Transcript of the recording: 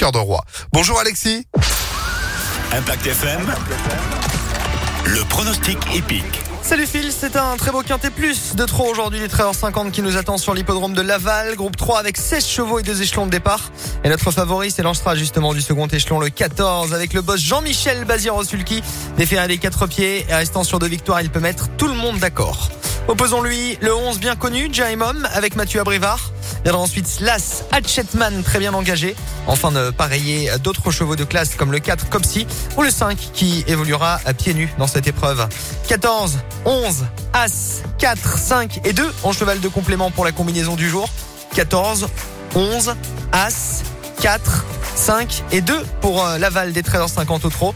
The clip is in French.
cœur de roi. Bonjour Alexis. Impact FM. Le pronostic épique. Salut Phil, c'est un très beau quintet plus de trop aujourd'hui, les 13h50 qui nous attend sur l'hippodrome de Laval, groupe 3 avec 16 chevaux et deux échelons de départ. Et notre favori s'élancera justement du second échelon, le 14, avec le boss Jean-Michel Bazirosulki, déféré des quatre pieds et restant sur deux victoires, il peut mettre tout le monde d'accord. Opposons-lui le 11 bien connu, Jaimom, avec Mathieu Abrivard. Viendra ensuite Slas Hatchetman, très bien engagé. Enfin de pareiller d'autres chevaux de classe comme le 4 Copsy ou le 5 qui évoluera à pieds nus dans cette épreuve. 14, 11, As, 4, 5 et 2 en cheval de complément pour la combinaison du jour. 14, 11, As, 4, 5 et 2 pour euh, l'aval des 13h50 au trot.